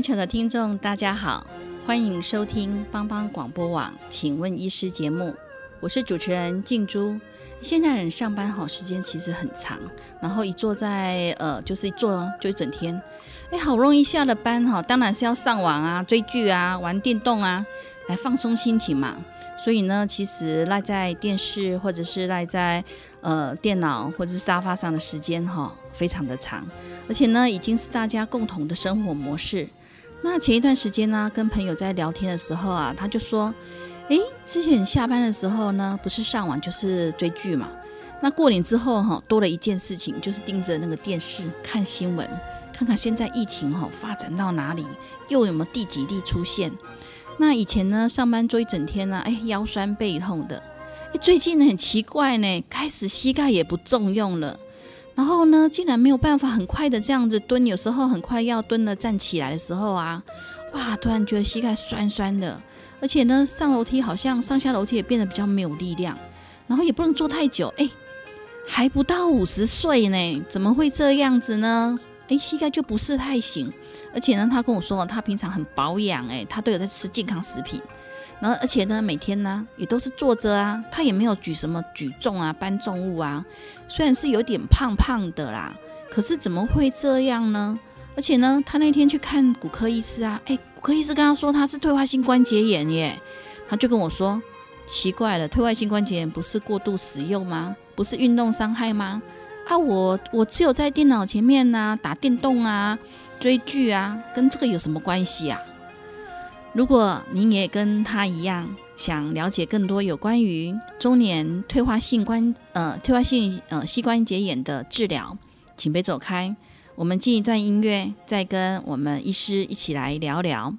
全球的听众，大家好，欢迎收听帮帮广播网，请问医师节目，我是主持人静珠。现在人上班好时间其实很长，然后一坐在呃，就是一坐就一整天，哎，好容易下了班哈，当然是要上网啊、追剧啊、玩电动啊，来放松心情嘛。所以呢，其实赖在电视或者是赖在呃电脑或者是沙发上的时间哈，非常的长，而且呢，已经是大家共同的生活模式。那前一段时间呢，跟朋友在聊天的时候啊，他就说：“诶，之前下班的时候呢，不是上网就是追剧嘛。那过年之后哈，多了一件事情，就是盯着那个电视看新闻，看看现在疫情哈发展到哪里，又有没有第几例出现。那以前呢，上班坐一整天呢，哎，腰酸背痛的。哎，最近呢很奇怪呢，开始膝盖也不重用了。”然后呢，竟然没有办法很快的这样子蹲，有时候很快要蹲了站起来的时候啊，哇，突然觉得膝盖酸酸的，而且呢，上楼梯好像上下楼梯也变得比较没有力量，然后也不能坐太久，哎，还不到五十岁呢，怎么会这样子呢？哎，膝盖就不是太行，而且呢，他跟我说他平常很保养，哎，他都有在吃健康食品。然后，而且呢，每天呢也都是坐着啊，他也没有举什么举重啊、搬重物啊。虽然是有点胖胖的啦，可是怎么会这样呢？而且呢，他那天去看骨科医师啊，哎，骨科医师跟他说他是退化性关节炎耶。他就跟我说，奇怪了，退化性关节炎不是过度使用吗？不是运动伤害吗？啊，我我只有在电脑前面呢打电动啊、追剧啊，跟这个有什么关系啊？如果您也跟他一样想了解更多有关于中年退化性关呃退化性呃膝关节炎的治疗，请别走开。我们进一段音乐，再跟我们医师一起来聊聊。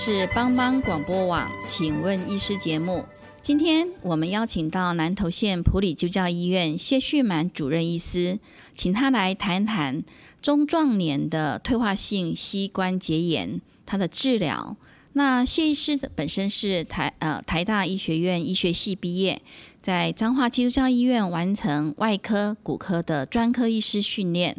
是帮帮广播网，请问医师节目。今天我们邀请到南投县普里救教医院谢旭满主任医师，请他来谈谈中壮年的退化性膝关节炎它的治疗。那谢医师本身是台呃台大医学院医学系毕业，在彰化基督教医院完成外科、骨科的专科医师训练。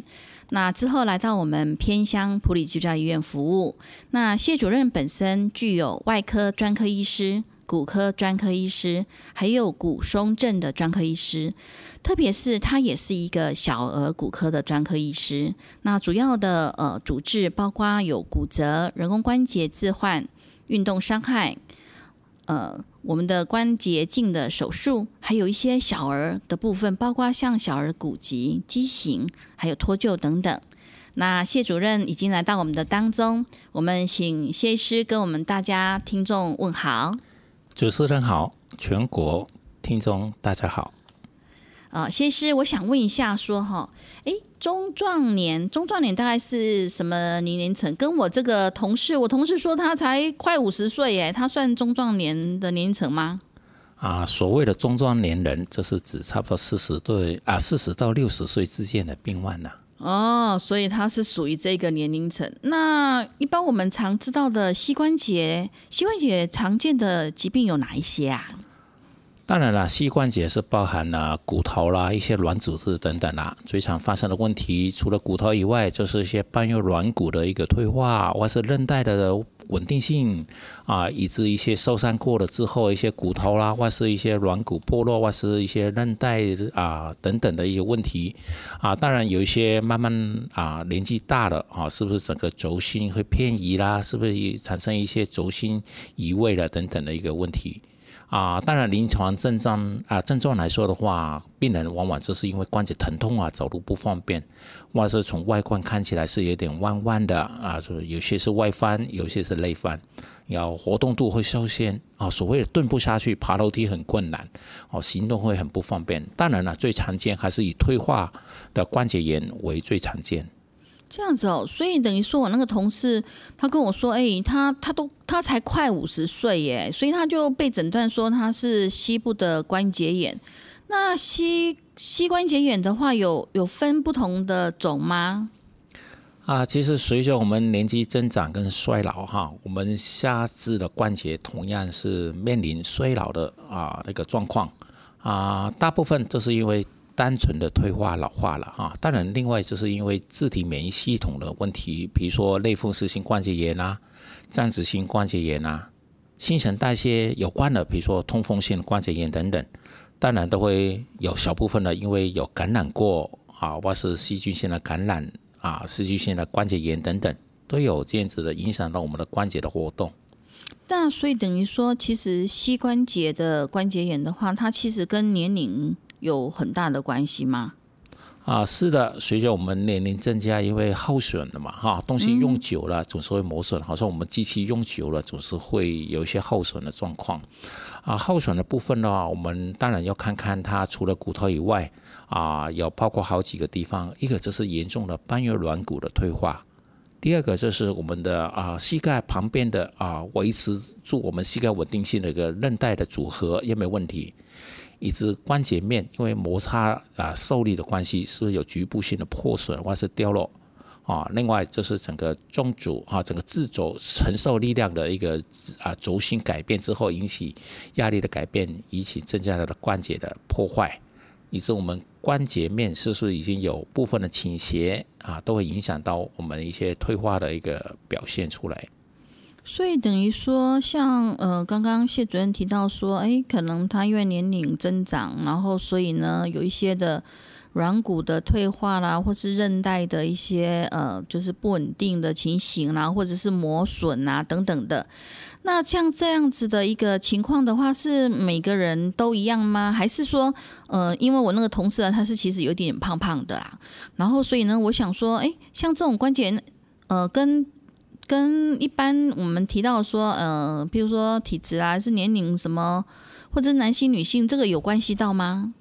那之后来到我们偏乡普里基督教医院服务。那谢主任本身具有外科专科医师、骨科专科医师，还有骨松症的专科医师。特别是他也是一个小儿骨科的专科医师。那主要的呃主治包括有骨折、人工关节置换、运动伤害，呃。我们的关节镜的手术，还有一些小儿的部分，包括像小儿骨疾、畸形，还有脱臼等等。那谢主任已经来到我们的当中，我们请谢医师跟我们大家听众问好。主持人好，全国听众大家好。啊，谢医师，我想问一下，说哈，哎。中壮年，中壮年大概是什么年龄层？跟我这个同事，我同事说他才快五十岁耶，他算中壮年的年龄层吗？啊，所谓的中壮年人，这是指差不多四十岁啊，四十到六十岁之间的病患呐。哦，所以他是属于这个年龄层。那一般我们常知道的膝关节，膝关节常见的疾病有哪一些啊？当然了，膝关节是包含了骨头啦、一些软组织等等啦。最常发生的问题，除了骨头以外，就是一些半月软骨的一个退化，或是韧带的稳定性啊，以致一些受伤过了之后，一些骨头啦，或是一些软骨剥落，或是一些韧带啊等等的一些问题啊。当然，有一些慢慢啊年纪大了啊，是不是整个轴心会偏移啦？是不是产生一些轴心移位了等等的一个问题？啊，当然，临床症状啊，症状来说的话，病人往往就是因为关节疼痛啊，走路不方便，或者是从外观看起来是有点弯弯的啊，是有些是外翻，有些是内翻，要活动度会受限啊，所谓的蹲不下去，爬楼梯很困难，哦，行动会很不方便。当然了，最常见还是以退化的关节炎为最常见。这样子哦，所以等于说我那个同事，他跟我说，哎，他他都他才快五十岁耶，所以他就被诊断说他是膝部的关节炎。那膝膝关节炎的话，有有分不同的种吗？啊，其实随着我们年纪增长跟衰老哈，我们下肢的关节同样是面临衰老的啊那个状况啊，大部分都是因为。单纯的退化老化了哈，当然，另外就是因为自体免疫系统的问题，比如说类风湿性关节炎啊、暂时性关节炎啊、新陈代谢有关的，比如说通风性关节炎等等，当然都会有小部分的，因为有感染过啊，或是细菌性的感染啊、细菌性的关节炎等等，都有这样子的影响到我们的关节的活动。那所以等于说，其实膝关节的关节炎的话，它其实跟年龄。有很大的关系吗？啊，是的，随着我们年龄增加，因为耗损了嘛，哈，东西用久了总是会磨损，好像我们机器用久了总是会有一些耗损的状况。啊，耗损的部分的话，我们当然要看看它除了骨头以外，啊，有包括好几个地方，一个就是严重的半月软骨的退化，第二个就是我们的啊膝盖旁边的啊维持住我们膝盖稳定性的一个韧带的组合也没有问题？以致关节面因为摩擦啊受力的关系，是不是有局部性的破损或是掉落啊？另外就是整个中轴啊，整个自轴承受力量的一个啊轴心改变之后，引起压力的改变，引起增加它的关节的破坏，以致我们关节面是不是已经有部分的倾斜啊，都会影响到我们一些退化的一个表现出来。所以等于说，像呃，刚刚谢主任提到说，哎，可能他因为年龄增长，然后所以呢，有一些的软骨的退化啦，或是韧带的一些呃，就是不稳定的情形啦，或者是磨损啊等等的。那像这样子的一个情况的话，是每个人都一样吗？还是说，呃，因为我那个同事啊，他是其实有点胖胖的啦，然后所以呢，我想说，哎，像这种关节，呃，跟跟一般我们提到说，呃，比如说体质啊，是年龄什么，或者男性、女性，这个有关系到吗？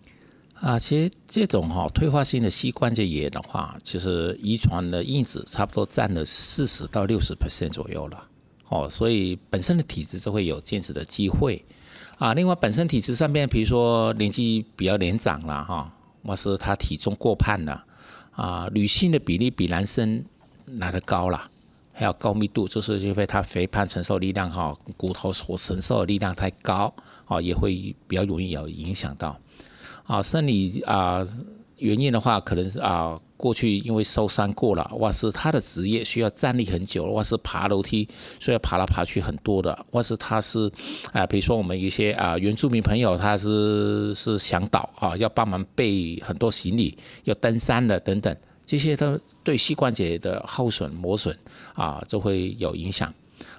啊，其实这种哈退化性的膝关节炎的话，其实遗传的因子差不多占了四十到六十 percent 左右了。哦，所以本身的体质就会有这样子的机会。啊，另外本身体质上面，比如说年纪比较年长了哈，或是他体重过胖了，啊，女性的比例比男生来的高了。还有高密度，就是因为它肥胖承受力量哈，骨头所承受的力量太高啊，也会比较容易有影响到啊。生理啊原因的话，可能是啊过去因为受伤过了，或是他的职业需要站立很久，或是爬楼梯，所以爬来爬去很多的，或是他是啊，比如说我们一些啊原住民朋友，他是是想倒啊，要帮忙背很多行李，要登山的等等。这些都对膝关节的耗损磨损啊，就会有影响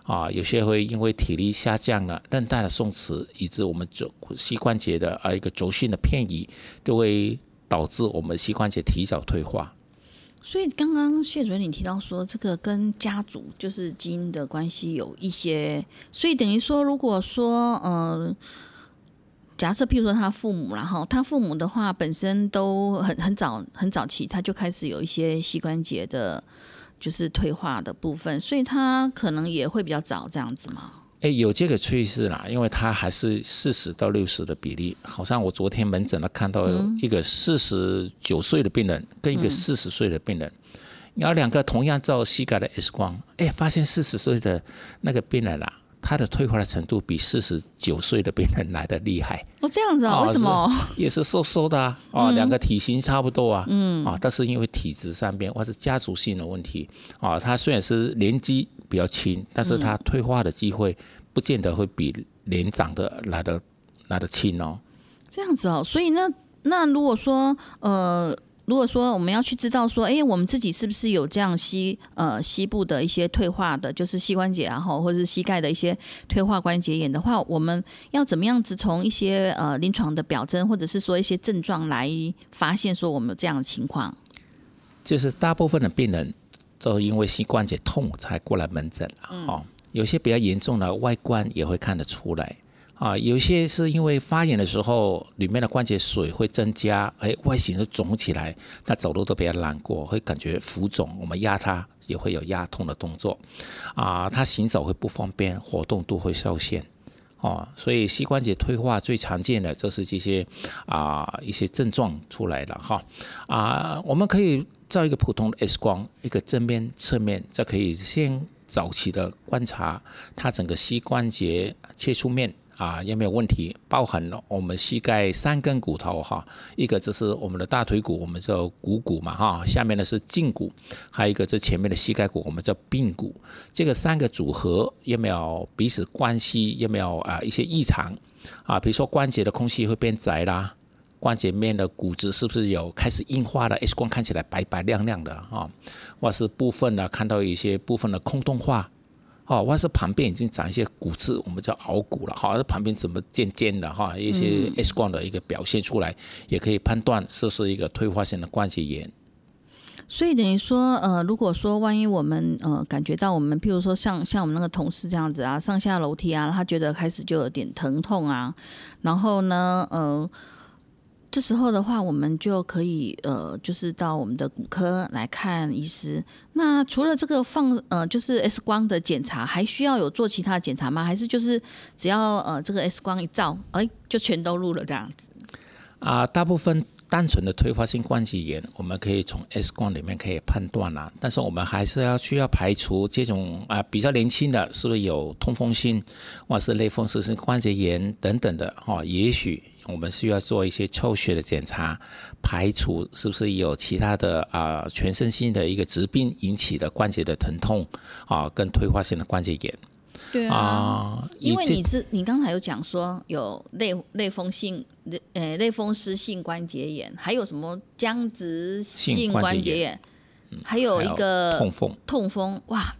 啊。有些会因为体力下降了，韧带的松弛，以致我们肘膝关节的啊一个轴心的偏移，都会导致我们膝关节提早退化。所以刚刚谢主任你提到说，这个跟家族就是基因的关系有一些，所以等于说，如果说嗯。假设，譬如说他父母，然后他父母的话本身都很很早很早期，他就开始有一些膝关节的，就是退化的部分，所以他可能也会比较早这样子吗？哎，有这个趋势啦，因为他还是四十到六十的比例，好像我昨天门诊呢看到一个四十九岁的病人跟一个四十岁的病人，然后两个同样照膝盖的 X 光，哎，发现四十岁的那个病人啦。它的退化的程度比四十九岁的病人来的厉害。哦，这样子啊？为什么？也是瘦瘦的啊，哦，两个体型差不多啊，嗯，啊，但是因为体质上边或是家族性的问题，啊，他虽然是年纪比较轻，但是他退化的机会不见得会比年长的来的来的轻哦。这样子哦，所以那那如果说呃。如果说我们要去知道说，哎，我们自己是不是有这样膝呃膝部的一些退化的，就是膝关节然后或者是膝盖的一些退化关节炎的话，我们要怎么样子从一些呃临床的表征，或者是说一些症状来发现说我们有这样的情况？就是大部分的病人都因为膝关节痛才过来门诊嗯，哦，有些比较严重的外观也会看得出来。啊，有些是因为发炎的时候，里面的关节水会增加，哎，外形是肿起来，那走路都比较难过，会感觉浮肿。我们压它也会有压痛的动作，啊，它行走会不方便，活动度会受限，哦，所以膝关节退化最常见的就是这些啊一些症状出来了哈，啊，我们可以照一个普通的 X 光，一个正面、侧面，这可以先早期的观察它整个膝关节切出面。啊，有没有问题？包含了我们膝盖三根骨头哈，一个就是我们的大腿骨，我们叫股骨嘛哈，下面的是胫骨，还有一个这前面的膝盖骨，我们叫髌骨。这个三个组合有没有彼此关系？有没有啊一些异常？啊，比如说关节的空隙会变窄啦，关节面的骨质是不是有开始硬化了？X 光看起来白白亮亮的啊，或是部分呢看到一些部分的空洞化。哦，或是旁边已经长一些骨刺，我们叫檍骨了。哈，旁边怎么尖尖的哈？一些 X 光的一个表现出来，也可以判断这是一个退化性的关节炎。所以等于说，呃，如果说万一我们呃感觉到我们，譬如说像像我们那个同事这样子啊，上下楼梯啊，他觉得开始就有点疼痛啊，然后呢，呃。这时候的话，我们就可以呃，就是到我们的骨科来看医师。那除了这个放呃，就是 X 光的检查，还需要有做其他检查吗？还是就是只要呃这个 X 光一照，哎，就全都录了这样子？啊，大部分单纯的退化性关节炎，我们可以从 X 光里面可以判断啦。但是我们还是要需要排除这种啊比较年轻的，是不是有痛风性，或是类风湿性关节炎等等的哈？也许。我们需要做一些抽血的检查，排除是不是有其他的啊全身性的一个疾病引起的关节的疼痛啊，跟退化性的关节炎。对啊，因为你是你刚才有讲说有类类风性类呃类风湿性关节炎，还有什么僵直性关节炎，还有一个痛风痛风哇，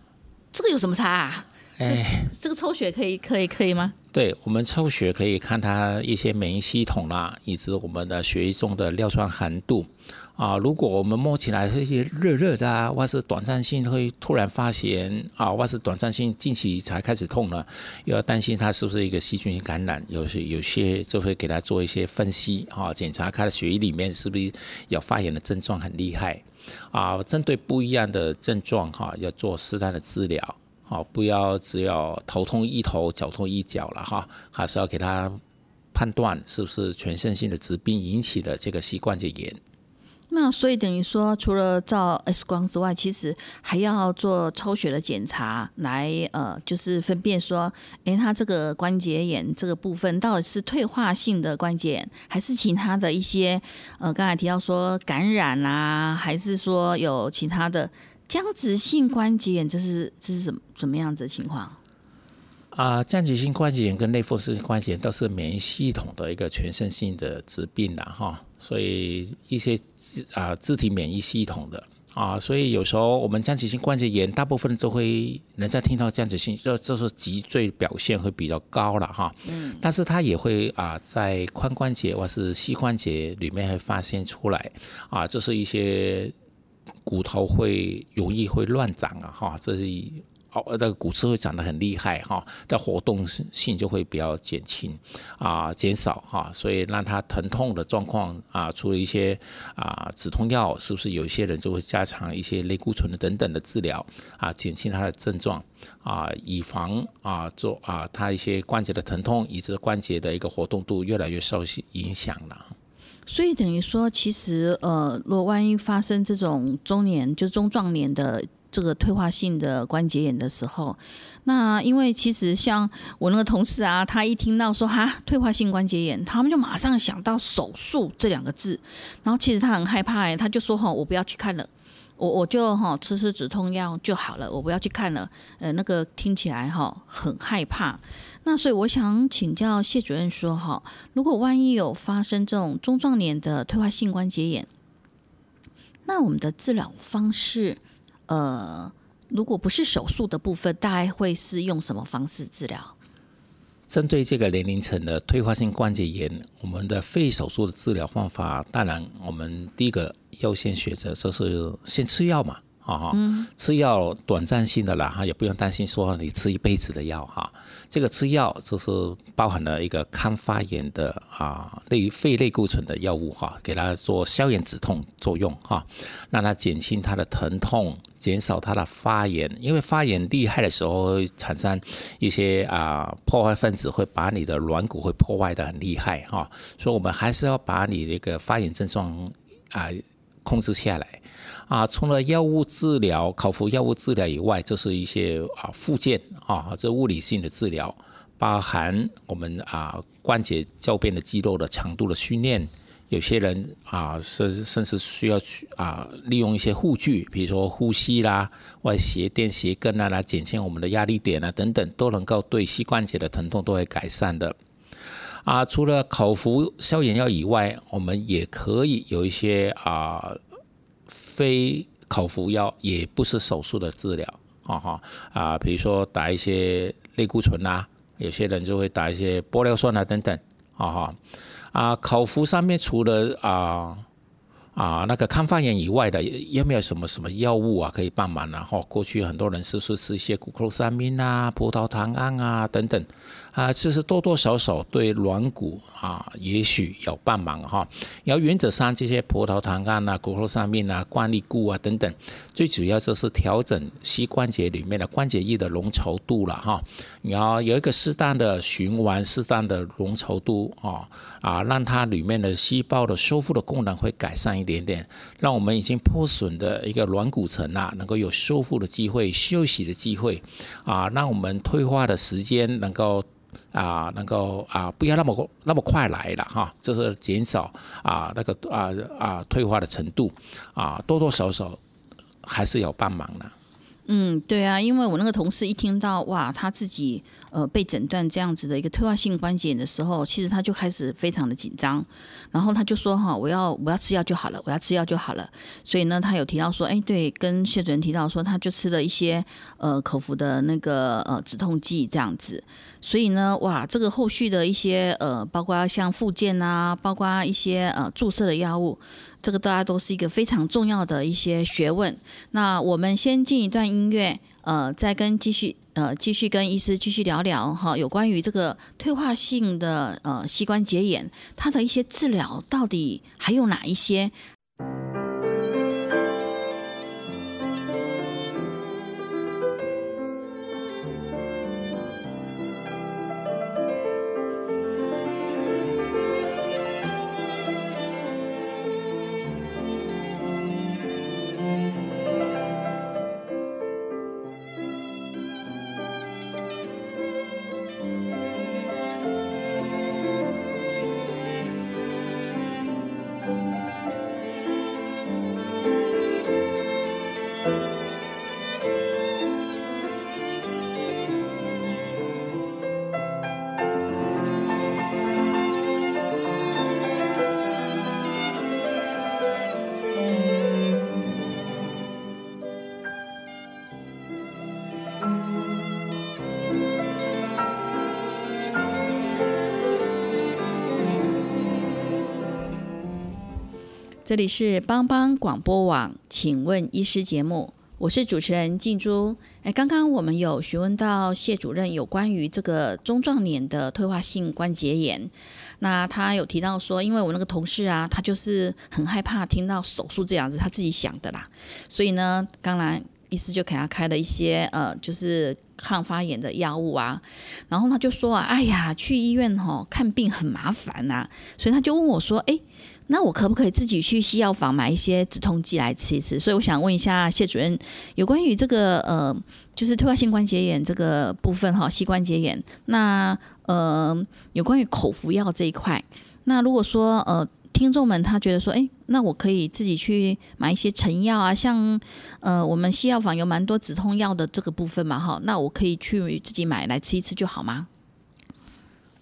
这个有什么差啊？哎，这个抽血可以可以可以吗？对我们抽血可以看它一些免疫系统啦，以及我们的血液中的尿酸含度啊。如果我们摸起来一些热热的啊，或是短暂性会突然发炎啊，或是短暂性近期才开始痛了，又要担心它是不是一个细菌性感染，有些有些就会给他做一些分析啊，检查他的血液里面是不是有发炎的症状很厉害啊。针对不一样的症状哈，要做适当的治疗。好，不要只有头痛一头，脚痛一脚了哈，还是要给他判断是不是全身性的疾病引起的这个膝关节炎。那所以等于说，除了照 X 光之外，其实还要做抽血的检查，来呃，就是分辨说，诶，他这个关节炎这个部分到底是退化性的关节炎，还是其他的一些呃，刚才提到说感染啊，还是说有其他的。僵直性关节炎，这是这是怎怎么样子的情况？啊，僵直性关节炎跟类风湿性关节炎都是免疫系统的一个全身性的疾病了哈，所以一些啊肢体免疫系统的啊，所以有时候我们僵直性关节炎，大部分都会人家听到僵直性，这这是脊椎表现会比较高了哈，嗯，但是它也会啊在髋关节或是膝关节里面会发现出来啊，这是一些。骨头会容易会乱长啊，哈，这是哦，那个骨刺会长得很厉害哈，的活动性就会比较减轻啊，减少哈，所以让他疼痛的状况啊，除了一些啊止痛药，是不是有一些人就会加强一些类固醇的等等的治疗啊，减轻他的症状啊，以防啊做啊他一些关节的疼痛，以致关节的一个活动度越来越受影响了。所以等于说，其实呃，若万一发生这种中年就是中壮年的这个退化性的关节炎的时候，那因为其实像我那个同事啊，他一听到说哈退化性关节炎，他们就马上想到手术这两个字，然后其实他很害怕哎，他就说哈我不要去看了，我我就哈吃吃止痛药就好了，我不要去看了，呃那个听起来哈很害怕。那所以我想请教谢主任说哈，如果万一有发生这种中壮年的退化性关节炎，那我们的治疗方式，呃，如果不是手术的部分，大概会是用什么方式治疗？针对这个年龄层的退化性关节炎，我们的肺手术的治疗方法，当然我们第一个优先选择就是先吃药嘛。啊哈，吃药短暂性的啦哈，也不用担心说你吃一辈子的药哈。这个吃药就是包含了一个抗发炎的啊类肺类固醇的药物哈，给它做消炎止痛作用哈，让它减轻它的疼痛，减少它的发炎。因为发炎厉害的时候会产生一些啊破坏分子，会把你的软骨会破坏的很厉害哈。所以我们还是要把你那个发炎症状啊控制下来。啊，除了药物治疗、口服药物治疗以外，这是一些啊附件啊，这物理性的治疗，包含我们啊关节周边的肌肉的强度的训练。有些人啊，甚甚至需要去啊利用一些护具，比如说呼吸啦、或鞋垫、鞋跟啊，来减轻我们的压力点啊等等，都能够对膝关节的疼痛都会改善的。啊，除了口服消炎药以外，我们也可以有一些啊。非口服药也不是手术的治疗，啊哈啊，比如说打一些类固醇啊，有些人就会打一些玻尿酸啊等等，啊哈啊，口服上面除了啊啊那个抗发炎以外的，有没有什么什么药物啊可以帮忙？然后过去很多人是不是吃一些谷克三明啊、葡萄糖胺啊等等。啊，其实多多少少对软骨啊，也许有帮忙哈。然后原则上，这些葡萄糖胺啊、骨头上面啊、惯力固啊等等，最主要就是调整膝关节里面的关节液的浓稠度了哈。然后有一个适当的循环、适当的浓稠度啊啊，让它里面的细胞的修复的功能会改善一点点，让我们已经破损的一个软骨层啊，能够有修复的机会、休息的机会啊，让我们退化的时间能够。啊，能够啊，不要那么那么快来了哈，就是减少啊那个啊啊退化的程度啊，多多少少还是有帮忙的。嗯，对啊，因为我那个同事一听到哇，他自己呃被诊断这样子的一个退化性关节炎的时候，其实他就开始非常的紧张，然后他就说哈，我要我要吃药就好了，我要吃药就好了。所以呢，他有提到说，哎，对，跟谢主任提到说，他就吃了一些呃口服的那个呃止痛剂这样子。所以呢，哇，这个后续的一些呃，包括像附件啊，包括一些呃注射的药物。这个大家都是一个非常重要的一些学问。那我们先进一段音乐，呃，再跟继续呃继续跟医师继续聊聊哈，有关于这个退化性的呃膝关节炎，它的一些治疗到底还有哪一些？这里是帮帮广播网，请问医师节目，我是主持人静珠。哎，刚刚我们有询问到谢主任有关于这个中壮年的退化性关节炎，那他有提到说，因为我那个同事啊，他就是很害怕听到手术这样子，他自己想的啦，所以呢，当然医师就给他开了一些呃，就是抗发炎的药物啊，然后他就说啊，哎呀，去医院吼看病很麻烦呐，所以他就问我说，哎。那我可不可以自己去西药房买一些止痛剂来吃一吃？所以我想问一下谢主任，有关于这个呃，就是退化性关节炎这个部分哈，膝关节炎，那呃，有关于口服药这一块，那如果说呃，听众们他觉得说，哎，那我可以自己去买一些成药啊，像呃，我们西药房有蛮多止痛药的这个部分嘛，哈，那我可以去自己买来吃一吃就好吗？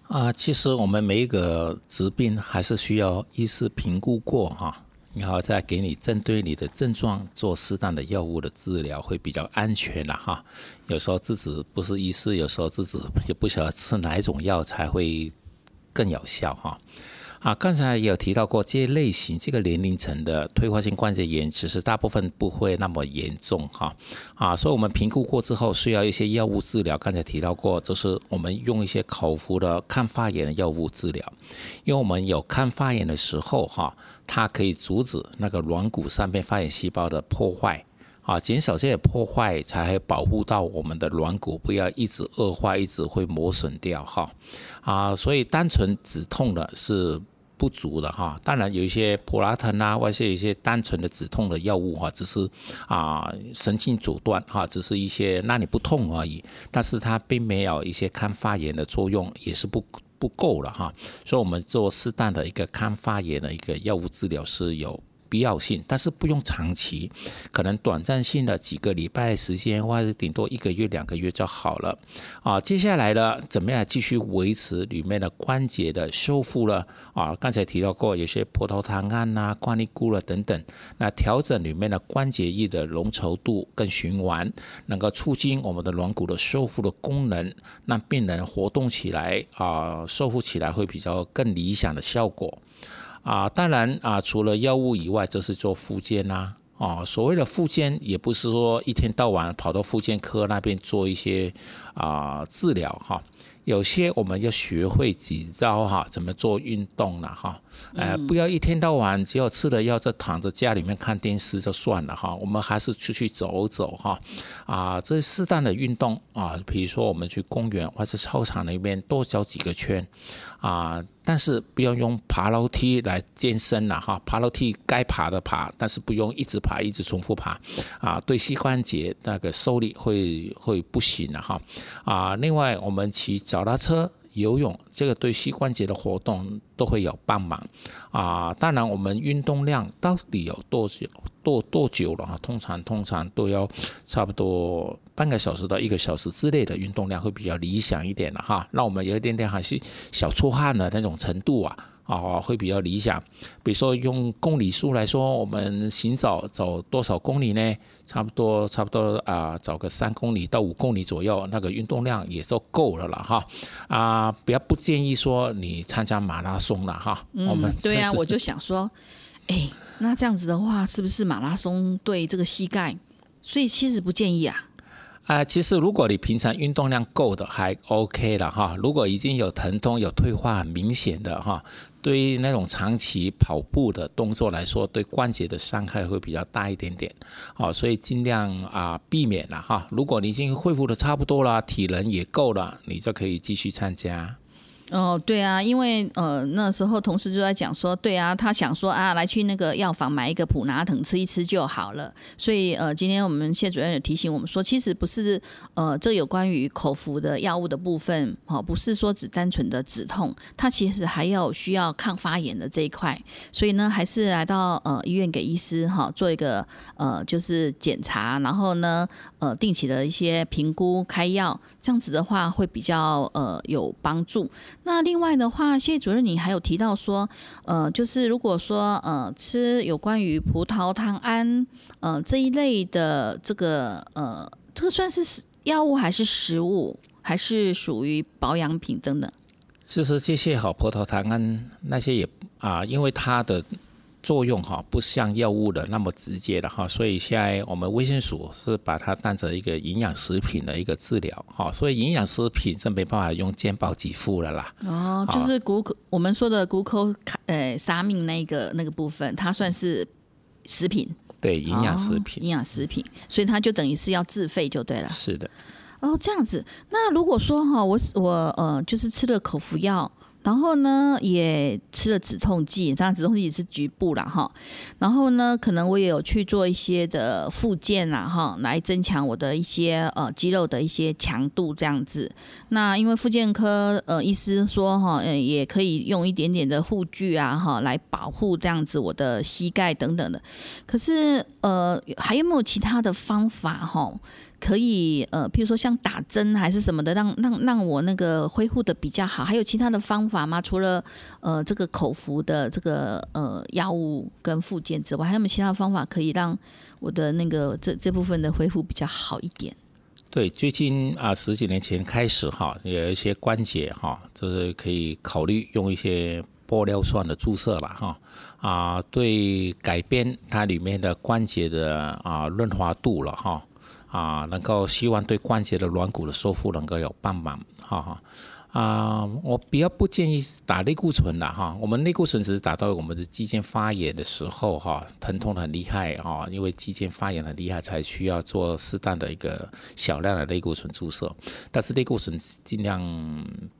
啊，其实我们每一个疾病还是需要医师评估过哈，然后再给你针对你的症状做适当的药物的治疗，会比较安全的哈。有时候自己不是医师，有时候自己也不晓得吃哪一种药才会更有效哈。啊刚才也有提到过，这些类型、这个年龄层的退化性关节炎，其实大部分不会那么严重哈。啊，所以我们评估过之后，需要一些药物治疗。刚才提到过，就是我们用一些口服的抗发炎的药物治疗，因为我们有抗发炎的时候哈，它可以阻止那个软骨上面发炎细胞的破坏，啊，减少这些破坏，才会保护到我们的软骨不要一直恶化，一直会磨损掉哈。啊，所以单纯止痛的是。不足的哈，当然有一些普拉腾啊，或者一些单纯的止痛的药物哈，只是啊神经阻断哈，只是一些让你不痛而已，但是它并没有一些抗发炎的作用，也是不不够了哈，所以我们做适当的一个抗发炎的一个药物治疗是有。必要性，但是不用长期，可能短暂性的几个礼拜时间，或者是顶多一个月、两个月就好了。啊，接下来呢，怎么样继续维持里面的关节的修复了？啊，刚才提到过，有些葡萄糖胺呐、关利固了等等，那调整里面的关节液的浓稠度跟循环，能够促进我们的软骨的修复的功能，让病人活动起来啊，修复起来会比较更理想的效果。啊，当然啊，除了药物以外，这是做复健呐。啊，所谓的复健，也不是说一天到晚跑到复健科那边做一些啊治疗哈。有些我们要学会几招哈，怎么做运动了哈？呃，不要一天到晚只有吃了药就躺在家里面看电视就算了哈。我们还是出去走走哈。啊，这适当的运动啊，比如说我们去公园或者操场那边多走几个圈啊。但是不要用爬楼梯来健身了哈，爬楼梯该爬的爬，但是不用一直爬，一直重复爬，啊，对膝关节那个受力会会不行了哈，啊，另外我们骑脚踏车。游泳这个对膝关节的活动都会有帮忙啊！当然，我们运动量到底有多久、多多久了啊？通常通常都要差不多半个小时到一个小时之内的运动量会比较理想一点的哈。那我们有一点点还是小出汗的那种程度啊。啊，会比较理想。比如说用公里数来说，我们行走走多少公里呢？差不多，差不多啊，走个三公里到五公里左右，那个运动量也就够了了哈。啊，不要不建议说你参加马拉松了哈。我们对啊，我就想说，哎，那这样子的话，是不是马拉松对这个膝盖？所以其实不建议啊。啊，其实如果你平常运动量够的，还 OK 了哈。如果已经有疼痛、有退化很明显的哈，对于那种长期跑步的动作来说，对关节的伤害会比较大一点点。哦，所以尽量啊避免了哈。如果你已经恢复的差不多了，体能也够了，你就可以继续参加。哦，对啊，因为呃那时候同事就在讲说，对啊，他想说啊，来去那个药房买一个普拿疼吃一吃就好了。所以呃，今天我们谢主任也提醒我们说，其实不是呃，这有关于口服的药物的部分，哦，不是说只单纯的止痛，它其实还有需要抗发炎的这一块。所以呢，还是来到呃医院给医师哈做一个呃就是检查，然后呢呃定期的一些评估开药，这样子的话会比较呃有帮助。那另外的话，谢主任，你还有提到说，呃，就是如果说呃吃有关于葡萄糖胺呃这一类的这个呃，这个算是药物还是食物，还是属于保养品等等？其实这些好葡萄糖胺那些也啊，因为它的。作用哈不像药物的那么直接的哈，所以现在我们卫生署是把它当成一个营养食品的一个治疗哈，所以营养食品是没办法用健保给付的啦。哦，就是谷口我们说的谷口卡呃沙命那个那个部分，它算是食品。对，营养食品，营养食品，所以它就等于是要自费就对了。是的。哦，这样子。那如果说哈，我我呃就是吃了口服药。然后呢，也吃了止痛剂，当然止痛剂也是局部啦哈。然后呢，可能我也有去做一些的复健啦哈，来增强我的一些呃肌肉的一些强度这样子。那因为复健科呃医师说哈，呃也可以用一点点的护具啊哈，来保护这样子我的膝盖等等的。可是呃还有没有其他的方法哈？可以呃，譬如说像打针还是什么的，让让让我那个恢复的比较好。还有其他的方法吗？除了呃这个口服的这个呃药物跟附件之外，还有没有其他方法可以让我的那个这这部分的恢复比较好一点？对，最近啊十几年前开始哈，有一些关节哈，就是可以考虑用一些玻尿酸的注射了哈啊，对改变它里面的关节的啊润滑度了哈。啊，能够希望对关节的软骨的修复能够有帮忙，哈哈。啊，我比较不建议打类固醇的哈。我们类固醇只是打到我们的肌腱发炎的时候哈，疼痛的很厉害啊，因为肌腱发炎很厉害，才需要做适当的一个小量的类固醇注射。但是类固醇尽量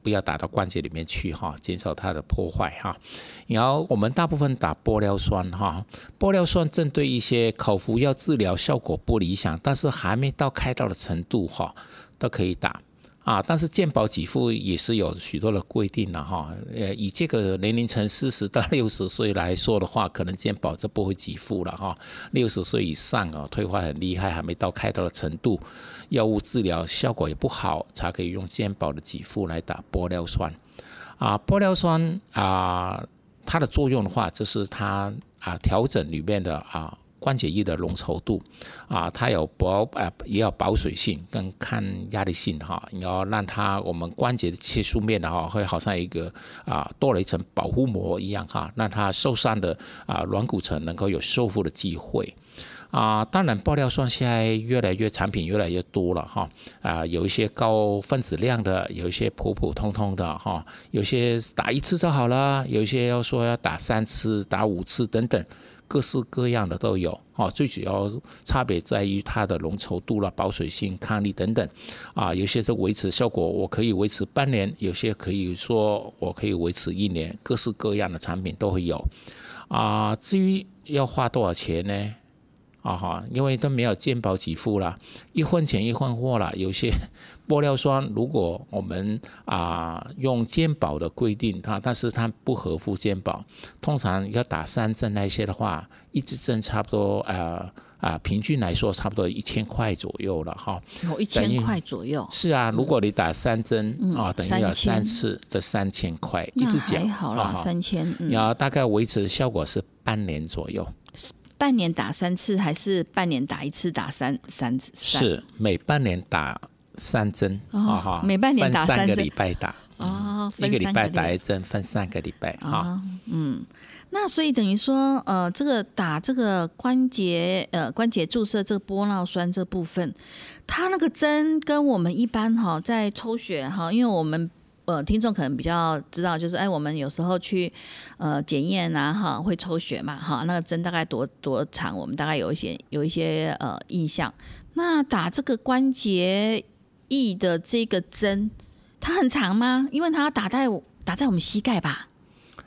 不要打到关节里面去哈，减少它的破坏哈。然后我们大部分打玻尿酸哈，玻尿酸针对一些口服药治疗效果不理想，但是还没到开刀的程度哈，都可以打。啊，但是健保给付也是有许多的规定的哈。呃，以这个年龄层四十到六十岁来说的话，可能健保就不会给付了哈。六十岁以上啊，退化很厉害，还没到开刀的程度，药物治疗效果也不好，才可以用健保的给付来打玻尿酸。啊，玻尿酸啊，它的作用的话，就是它啊调整里面的啊。关节液的浓稠度啊，它有保呃也有保水性跟抗压力性哈，你要让它我们关节的切削面的哈，会好像一个啊多了一层保护膜一样哈，让它受伤的啊软骨层能够有修复的机会啊。当然，玻尿酸现在越来越产品越来越多了哈啊，有一些高分子量的，有一些普普通通的哈，有些打一次就好了，有一些要说要打三次、打五次等等。各式各样的都有，哦，最主要差别在于它的浓稠度了、保水性、抗力等等，啊，有些是维持效果，我可以维持半年，有些可以说我可以维持一年，各式各样的产品都会有，啊，至于要花多少钱呢？啊哈，因为都没有鉴保给付啦，一分钱一分货啦。有些玻尿酸，如果我们啊用鉴保的规定它，但是它不合乎鉴保，通常要打三针那些的话，一支针差不多呃啊，平均来说差不多一千块左右了哈。有一千块左右。是啊，如果你打三针啊，等于要三次，这三千块一直讲好了，三千。然后大概维持的效果是半年左右。半年打三次，还是半年打一次？打三三次？是每半年打三针，每半年打三个礼拜打，哦，一个礼拜打一针，分三个礼拜，啊，嗯，那所以等于说，呃，这个打这个关节，呃，关节注射这个玻尿酸这部分，它那个针跟我们一般哈在抽血哈，因为我们。呃，听众可能比较知道，就是哎，我们有时候去呃检验啊，哈，会抽血嘛，哈，那个针大概多多长？我们大概有一些有一些呃印象。那打这个关节液的这个针，它很长吗？因为它打在打在我们膝盖吧。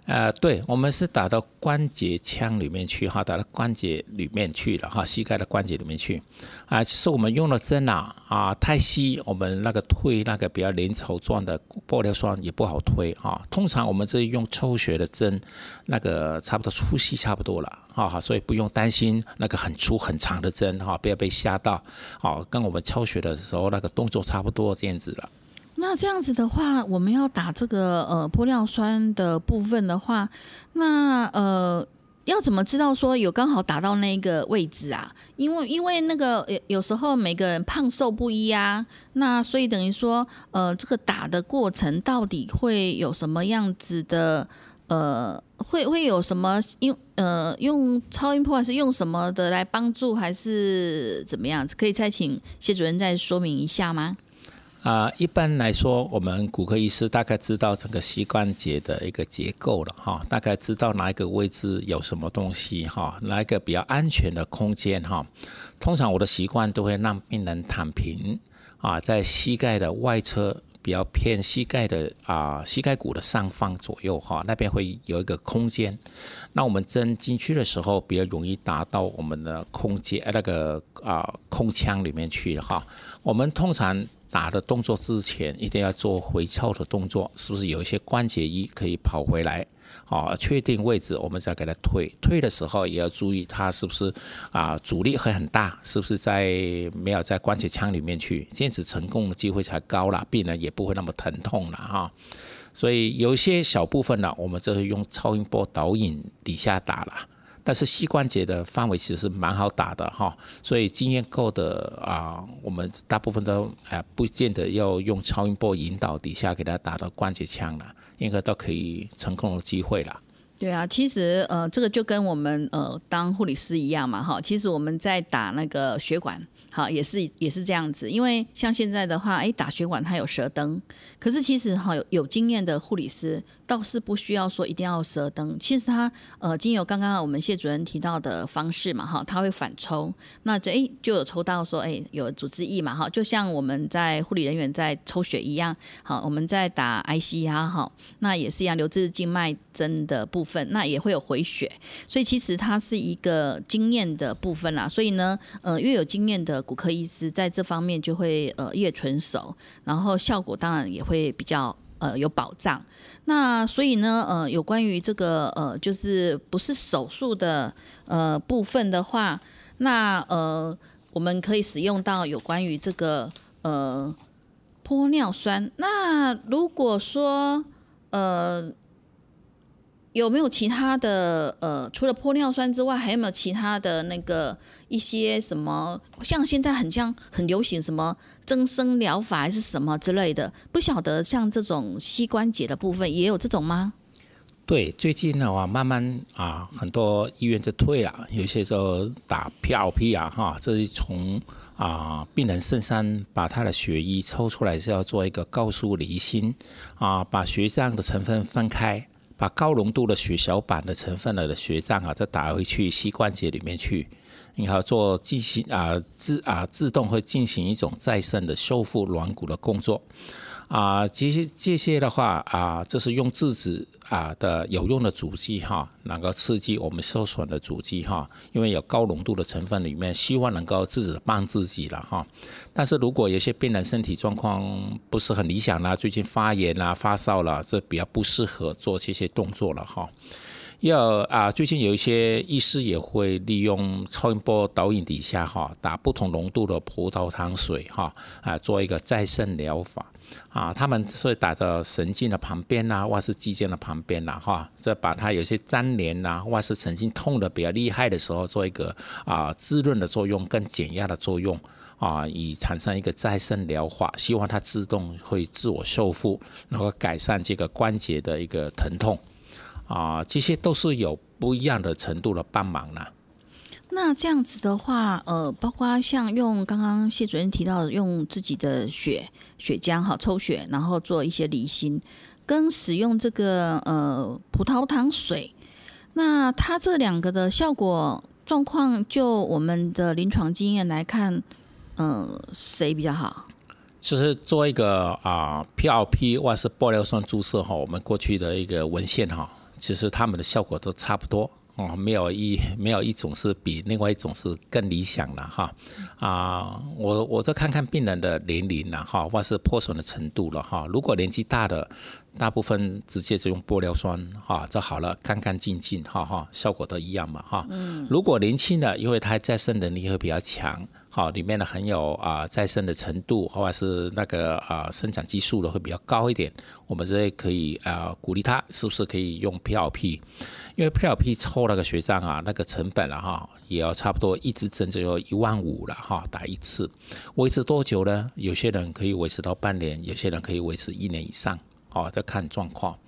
呃，对，我们是打到关节腔里面去哈，打到关节里面去了哈，膝盖的关节里面去啊。其实我们用了针啊啊太细，我们那个推那个比较粘稠状的玻尿酸也不好推啊。通常我们这用抽血的针，那个差不多粗细差不多了哈，所以不用担心那个很粗很长的针哈，不要被吓到。好，跟我们抽血的时候那个动作差不多这样子了。那这样子的话，我们要打这个呃玻尿酸的部分的话，那呃要怎么知道说有刚好打到那个位置啊？因为因为那个有有时候每个人胖瘦不一啊，那所以等于说呃这个打的过程到底会有什么样子的呃会会有什么用呃用超音波还是用什么的来帮助还是怎么样？可以再请谢主任再说明一下吗？啊，一般来说，我们骨科医师大概知道整个膝关节的一个结构了哈，大概知道哪一个位置有什么东西哈，哪一个比较安全的空间哈。通常我的习惯都会让病人躺平啊，在膝盖的外侧比较偏膝盖的啊膝盖骨的上方左右哈，那边会有一个空间。那我们针进去的时候，比较容易达到我们的空间那个啊空腔里面去哈。我们通常。打的动作之前一定要做回操的动作，是不是有一些关节衣可以跑回来？好，确定位置，我们再给它推。推的时候也要注意它是不是啊阻力会很大，是不是在没有在关节腔里面去？坚持成功的机会才高了，病人也不会那么疼痛了哈。所以有些小部分呢，我们就是用超音波导引底下打了。但是膝关节的范围其实是蛮好打的哈，所以经验够的啊，我们大部分都啊不见得要用超音波引导底下给他打到关节腔了，应该都可以成功的机会了。对啊，其实呃，这个就跟我们呃当护理师一样嘛哈，其实我们在打那个血管，好也是也是这样子，因为像现在的话，哎打血管它有舌灯，可是其实哈有有经验的护理师。倒是不需要说一定要舌灯，其实他呃，经由刚刚我们谢主任提到的方式嘛，哈，他会反抽，那这哎就有抽到说哎有组织液嘛，哈，就像我们在护理人员在抽血一样，好，我们在打 ICR，哈，那也是一样留置静脉针的部分，那也会有回血，所以其实它是一个经验的部分啦，所以呢，呃，越有经验的骨科医师在这方面就会呃越纯熟，然后效果当然也会比较。呃，有保障。那所以呢，呃，有关于这个呃，就是不是手术的呃部分的话，那呃，我们可以使用到有关于这个呃玻尿酸。那如果说呃。有没有其他的呃，除了玻尿酸之外，还有没有其他的那个一些什么？像现在很像很流行什么增生疗法还是什么之类的？不晓得像这种膝关节的部分也有这种吗？对，最近的话慢慢啊，很多医院在退啊，有些时候打 PRP 啊，哈，这是从啊病人身上把他的血液抽出来是要做一个高速离心啊，把血浆的成分分开。把高浓度的血小板的成分的血浆啊，再打回去膝关节里面去，然后做进行啊自啊自动会进行一种再生的修复软骨的工作。啊，这些这些的话啊，这是用自己啊的有用的主机哈，能够刺激我们受损的主机哈，因为有高浓度的成分里面，希望能够自己帮自己了哈。但是如果有些病人身体状况不是很理想啦，最近发炎啦、发烧了，这比较不适合做这些动作了哈。要啊，最近有一些医师也会利用超音波导引底下哈，打不同浓度的葡萄糖水哈，啊，做一个再生疗法。啊，他们是打在神经的旁边呐，或是肌腱的旁边呐，哈，这把它有些粘连呐，或是神经痛的比较厉害的时候，做一个啊滋润的作用，跟减压的作用啊，以产生一个再生疗法，希望它自动会自我修复，然后改善这个关节的一个疼痛啊，这些都是有不一样的程度的帮忙呢。那这样子的话，呃，包括像用刚刚谢主任提到的，用自己的血血浆哈抽血，然后做一些离心，跟使用这个呃葡萄糖水，那它这两个的效果状况，就我们的临床经验来看，嗯，谁比较好？就是做一个啊 PRP 或是玻尿酸注射哈，我们过去的一个文献哈，其实他们的效果都差不多。哦，没有一没有一种是比另外一种是更理想的哈啊！我我再看看病人的年龄了哈，或是破损的程度了哈。如果年纪大的，大部分直接就用玻尿酸哈，这好了，干干净净哈哈，效果都一样嘛哈。如果年轻的，因为他再生能力会比较强。好，里面的很有啊再生的程度，或者是那个啊生长激素的会比较高一点。我们这可以啊鼓励他，是不是可以用 PLP？因为 PLP 抽那个血浆啊，那个成本了哈，也要差不多一支针就要一万五了哈，打一次，维持多久呢？有些人可以维持到半年，有些人可以维持一年以上，哦，再看状况。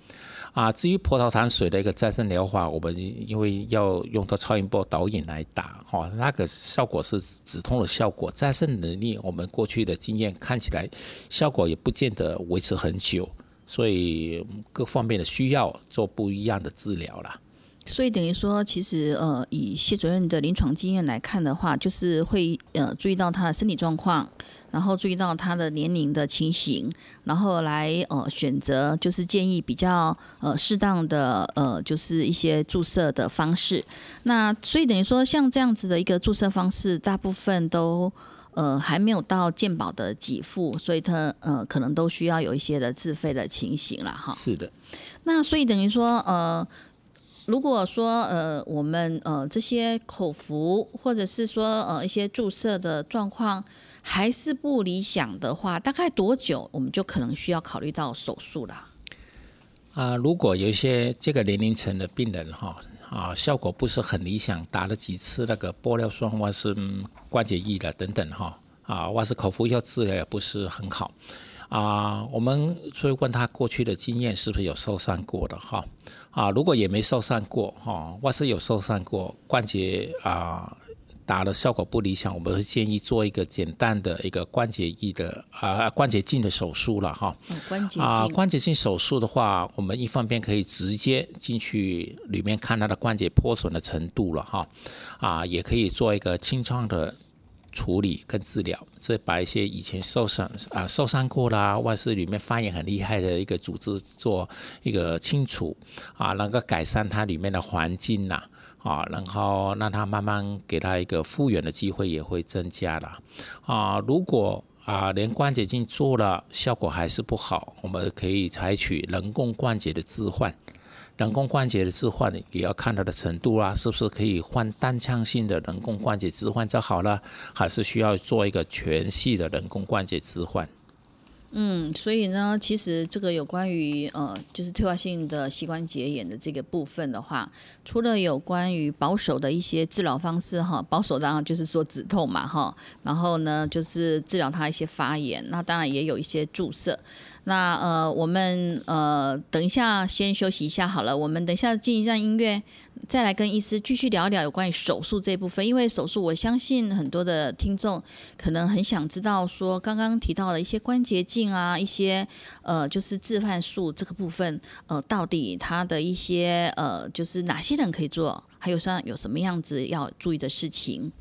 啊，至于葡萄糖水的一个再生疗法，我们因为要用到超音波导引来打，哈，那个效果是止痛的效果，再生能力，我们过去的经验看起来效果也不见得维持很久，所以各方面的需要做不一样的治疗啦。所以等于说，其实呃，以谢主任的临床经验来看的话，就是会呃注意到他的身体状况，然后注意到他的年龄的情形，然后来呃选择就是建议比较呃适当的呃就是一些注射的方式。那所以等于说，像这样子的一个注射方式，大部分都呃还没有到健保的给付，所以他呃可能都需要有一些的自费的情形了哈。是的，那所以等于说呃。如果说呃我们呃这些口服或者是说呃一些注射的状况还是不理想的话，大概多久我们就可能需要考虑到手术了？啊，如果有一些这个年龄层的病人哈啊效果不是很理想，打了几次那个玻尿酸或是关节液的等等哈啊或是口服药治疗也不是很好。啊，我们所以问他过去的经验是不是有受伤过的哈？啊，如果也没受伤过哈，或是有受伤过关节啊打的效果不理想，我们会建议做一个简单的一个关节液的啊关节镜的手术了哈。关节啊关节镜手术的话，我们一方面可以直接进去里面看它的关节破损的程度了哈，啊也可以做一个清创的。处理跟治疗，这把一些以前受伤啊受伤过啦，外是里面发炎很厉害的一个组织做一个清除啊，能够改善它里面的环境呐啊，然后让它慢慢给它一个复原的机会也会增加了啊。如果啊连关节镜做了效果还是不好，我们可以采取人工关节的置换。人工关节的置换也要看它的程度啊，是不是可以换单腔性的人工关节置换就好了，还是需要做一个全系的人工关节置换？嗯，所以呢，其实这个有关于呃，就是退化性的膝关节炎的这个部分的话，除了有关于保守的一些治疗方式哈，保守当然就是说止痛嘛哈，然后呢就是治疗它一些发炎，那当然也有一些注射。那呃，我们呃，等一下先休息一下好了。我们等一下进一下音乐，再来跟医师继续聊一聊有关于手术这部分。因为手术，我相信很多的听众可能很想知道，说刚刚提到的一些关节镜啊，一些呃，就是置换术这个部分，呃，到底它的一些呃，就是哪些人可以做，还有像有什么样子要注意的事情。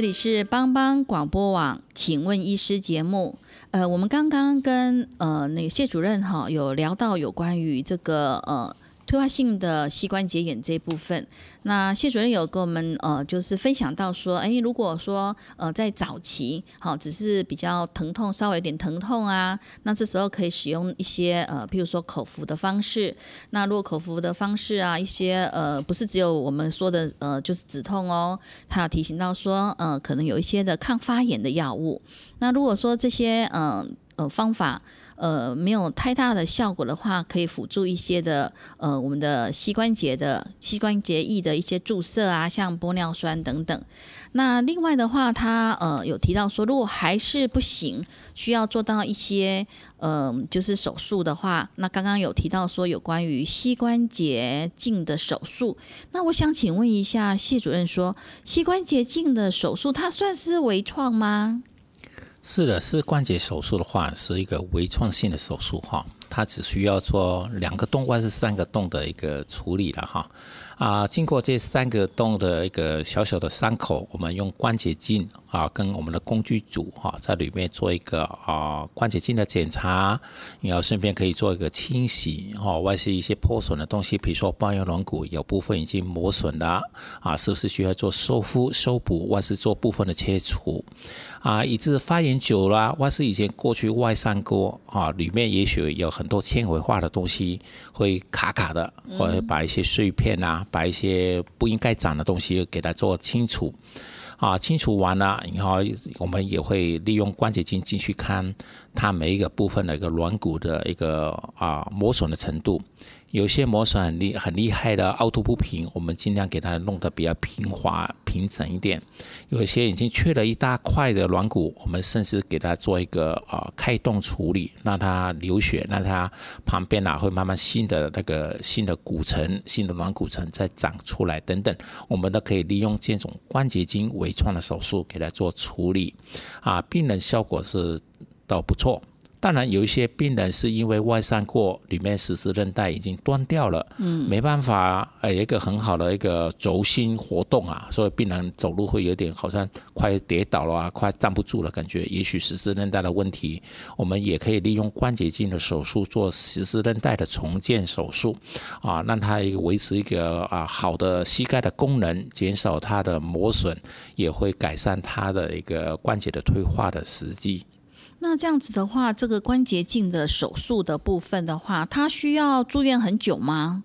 这里是帮帮广播网，请问医师节目。呃，我们刚刚跟呃那个谢主任哈有聊到有关于这个呃。退化性的膝关节炎这部分，那谢主任有跟我们呃，就是分享到说，哎，如果说呃在早期，好，只是比较疼痛，稍微有点疼痛啊，那这时候可以使用一些呃，譬如说口服的方式。那如果口服的方式啊，一些呃，不是只有我们说的呃，就是止痛哦，他要提醒到说，呃，可能有一些的抗发炎的药物。那如果说这些呃呃方法。呃，没有太大的效果的话，可以辅助一些的呃，我们的膝关节的膝关节液的一些注射啊，像玻尿酸等等。那另外的话，他呃有提到说，如果还是不行，需要做到一些呃，就是手术的话，那刚刚有提到说有关于膝关节镜的手术。那我想请问一下谢主任，说膝关节镜的手术，它算是微创吗？是的，是关节手术的话，是一个微创性的手术哈。它只需要做两个洞或是三个洞的一个处理了哈。啊，经过这三个洞的一个小小的伤口，我们用关节镜啊，跟我们的工具组哈，在里面做一个啊关节镜的检查，然后顺便可以做一个清洗哈，外是一些破损的东西，比如说半月软骨有部分已经磨损了啊，是不是需要做修复、修补，或是做部分的切除啊？以致发炎久了，或是以前过去外伤过啊，里面也许有很多纤维化的东西会卡卡的，或者把一些碎片啊。把一些不应该长的东西给它做清除，啊，清除完了，然后我们也会利用关节镜进去看它每一个部分的一个软骨的一个啊磨损的程度。有些磨损很厉很厉害的凹凸不平，我们尽量给它弄得比较平滑平整一点。有些已经缺了一大块的软骨，我们甚至给它做一个啊开洞处理，让它流血，让它旁边啊会慢慢新的那个新的骨层、新的软骨层再长出来等等，我们都可以利用这种关节镜微创的手术给它做处理，啊，病人效果是都不错。当然，有一些病人是因为外伤过，里面十字韧带已经断掉了，嗯，没办法，呃，一个很好的一个轴心活动啊，所以病人走路会有点好像快跌倒了啊，快站不住了，感觉也许十字韧带的问题，我们也可以利用关节镜的手术做十字韧带的重建手术，啊，让它一个维持一个啊好的膝盖的功能，减少它的磨损，也会改善它的一个关节的退化的时机。那这样子的话，这个关节镜的手术的部分的话，它需要住院很久吗？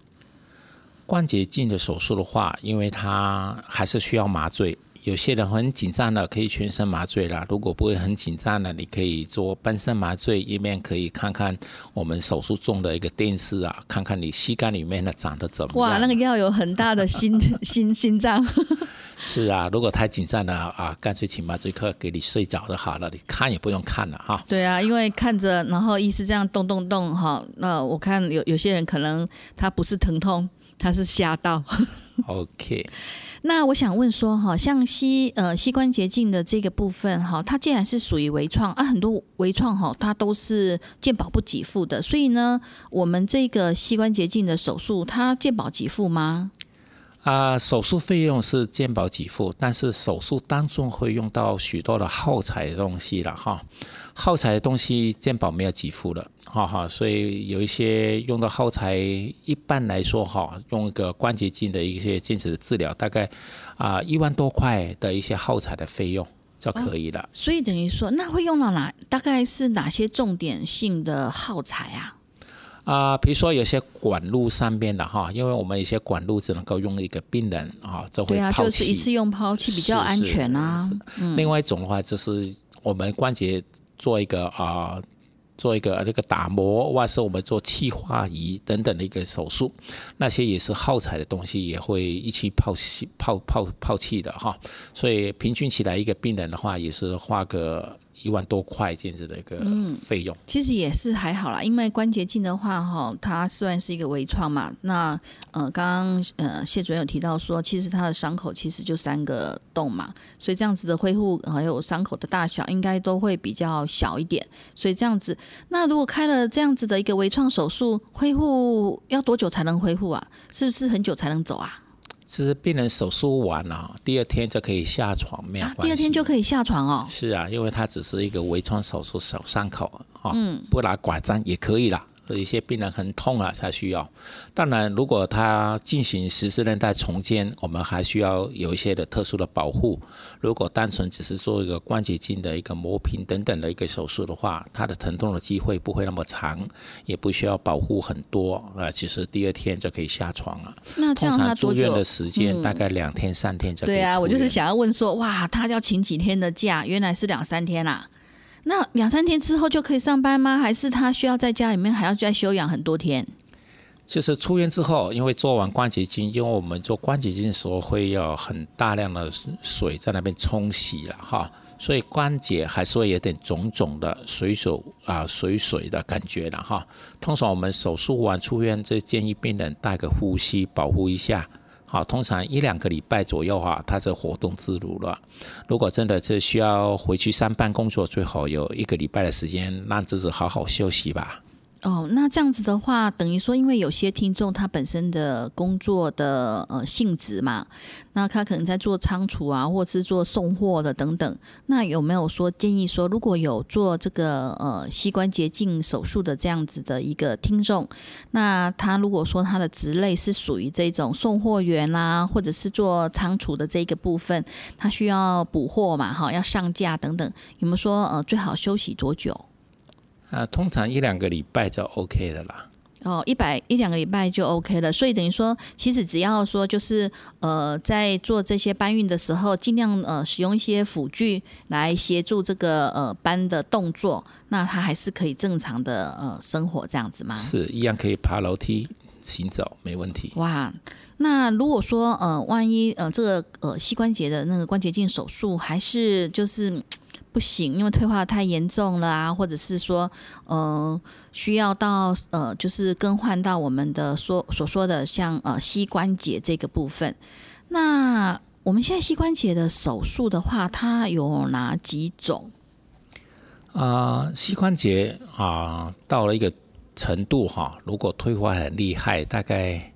关节镜的手术的话，因为它还是需要麻醉。有些人很紧张的，可以全身麻醉了；如果不会很紧张的，你可以做半身麻醉，一面可以看看我们手术中的一个电视啊，看看你膝盖里面的长得怎么样。哇，那个要有很大的心 心心脏。是啊，如果太紧张了啊，干脆请麻醉科给你睡着就好了，你看也不用看了哈。对啊，因为看着，然后医师这样动动动哈，那我看有有些人可能他不是疼痛，他是吓到。OK，那我想问说哈，像膝呃膝关节镜的这个部分哈，它既然是属于微创啊，很多微创哈，它都是健保不给付的，所以呢，我们这个膝关节镜的手术，它健保给付吗？啊，手术费用是健保给付，但是手术当中会用到许多的耗材的东西了哈。耗材的东西健保没有给付了，哈哈，所以有一些用的耗材，一般来说哈，用一个关节镜的一些近视的治疗，大概啊一万多块的一些耗材的费用就可以了。所以等于说，那会用到哪？大概是哪些重点性的耗材啊？啊，比如说有些管路上面的哈，因为我们一些管路只能够用一个病人啊，这会抛弃。对啊，就是一次用抛弃比较安全啊。另外一种的话，就是我们关节做一个啊。做一个那个打磨，或是我们做气化仪等等的一个手术，那些也是耗材的东西，也会一起抛弃、抛抛抛弃的哈。所以平均起来，一个病人的话，也是花个。一万多块这样子的一个费用，其实也是还好啦，因为关节镜的话，哈，它虽然是一个微创嘛，那呃，刚刚呃谢主任有提到说，其实它的伤口其实就三个洞嘛，所以这样子的恢复还有伤口的大小应该都会比较小一点，所以这样子，那如果开了这样子的一个微创手术，恢复要多久才能恢复啊？是不是很久才能走啊？其实病人手术完了，第二天就可以下床，没有关系。第二天就可以下床哦。是啊，因为它只是一个微创手术小伤口啊，不拿拐杖也可以啦。有一些病人很痛啊，才需要。当然，如果他进行十字韧带重建，我们还需要有一些的特殊的保护。如果单纯只是做一个关节镜的一个磨平等等的一个手术的话，他的疼痛的机会不会那么长，也不需要保护很多啊。其实第二天就可以下床了。那通常住院的时间大概两天三天就可以。对啊，我就是想要问说，哇，他要请几天的假？原来是两三天啦。那两三天之后就可以上班吗？还是他需要在家里面还要再休养很多天？就是出院之后，因为做完关节镜，因为我们做关节镜的时候会有很大量的水在那边冲洗了哈，所以关节还是会有点肿肿的、水手啊水水的感觉了哈。通常我们手术完出院，就建议病人带个呼吸保护一下。好，通常一两个礼拜左右哈，他这活动自如了。如果真的是需要回去上班工作，最好有一个礼拜的时间让自己好好休息吧。哦，那这样子的话，等于说，因为有些听众他本身的工作的呃性质嘛，那他可能在做仓储啊，或者是做送货的等等。那有没有说建议说，如果有做这个呃膝关节镜手术的这样子的一个听众，那他如果说他的职类是属于这种送货员啦，或者是做仓储的这个部分，他需要补货嘛，哈，要上架等等，有没有说呃最好休息多久？啊，通常一两个礼拜就 OK 的啦。哦，一百一两个礼拜就 OK 了，所以等于说，其实只要说就是呃，在做这些搬运的时候，尽量呃使用一些辅具来协助这个呃搬的动作，那他还是可以正常的呃生活这样子吗？是一样可以爬楼梯行走，没问题。哇，那如果说呃，万一呃这个呃膝关节的那个关节镜手术还是就是。不行，因为退化太严重了啊，或者是说，呃，需要到呃，就是更换到我们的说所说的像呃膝关节这个部分。那我们现在膝关节的手术的话，它有哪几种？啊，膝关节啊，到了一个程度哈，如果退化很厉害，大概。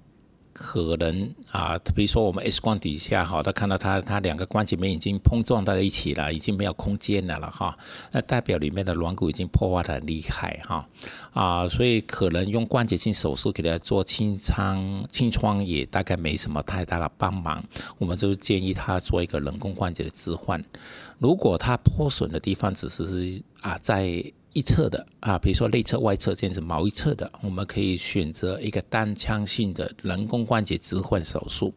可能啊，比如说我们 X 光底下哈，他看到他他两个关节面已经碰撞在一起了，已经没有空间了了哈，那代表里面的软骨已经破坏的很厉害哈啊，所以可能用关节镜手术给他做清创清创也大概没什么太大的帮忙，我们就建议他做一个人工关节的置换。如果他破损的地方只是啊在。一侧的啊，比如说内侧、外侧这样子某一侧的，我们可以选择一个单腔性的人工关节置换手术。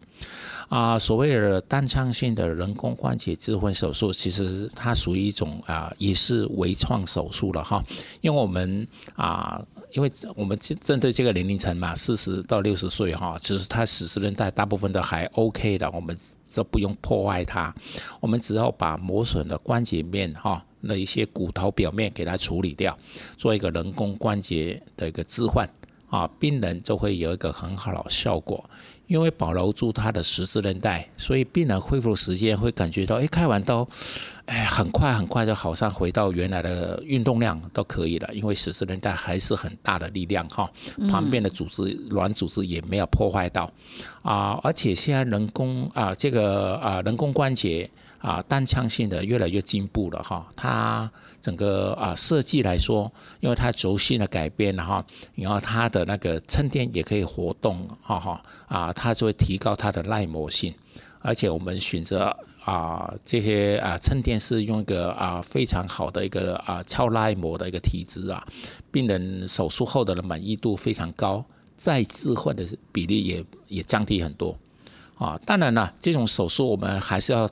啊，所谓的单腔性的人工关节置换手术，其实它属于一种啊，也是微创手术了哈。因为我们啊，因为我们针对这个年龄层嘛，四十到六十岁哈，其实它十字韧带大部分都还 OK 的，我们这不用破坏它，我们只要把磨损的关节面哈。那一些骨头表面给它处理掉，做一个人工关节的一个置换啊，病人就会有一个很好的效果，因为保留住他的十字韧带，所以病人恢复时间会感觉到，哎，开完刀，哎，很快很快就好像回到原来的运动量都可以了，因为十字韧带还是很大的力量哈，旁边的组织软组织也没有破坏到啊，而且现在人工啊，这个啊人工关节。啊，单腔性的越来越进步了哈，它整个啊设计来说，因为它轴心的改变了哈，然后它的那个衬垫也可以活动，哈哈啊，它就会提高它的耐磨性，而且我们选择啊这些啊衬垫是用一个啊非常好的一个啊超耐磨的一个体质啊，病人手术后的满意度非常高，再置换的比例也也降低很多啊，当然了，这种手术我们还是要。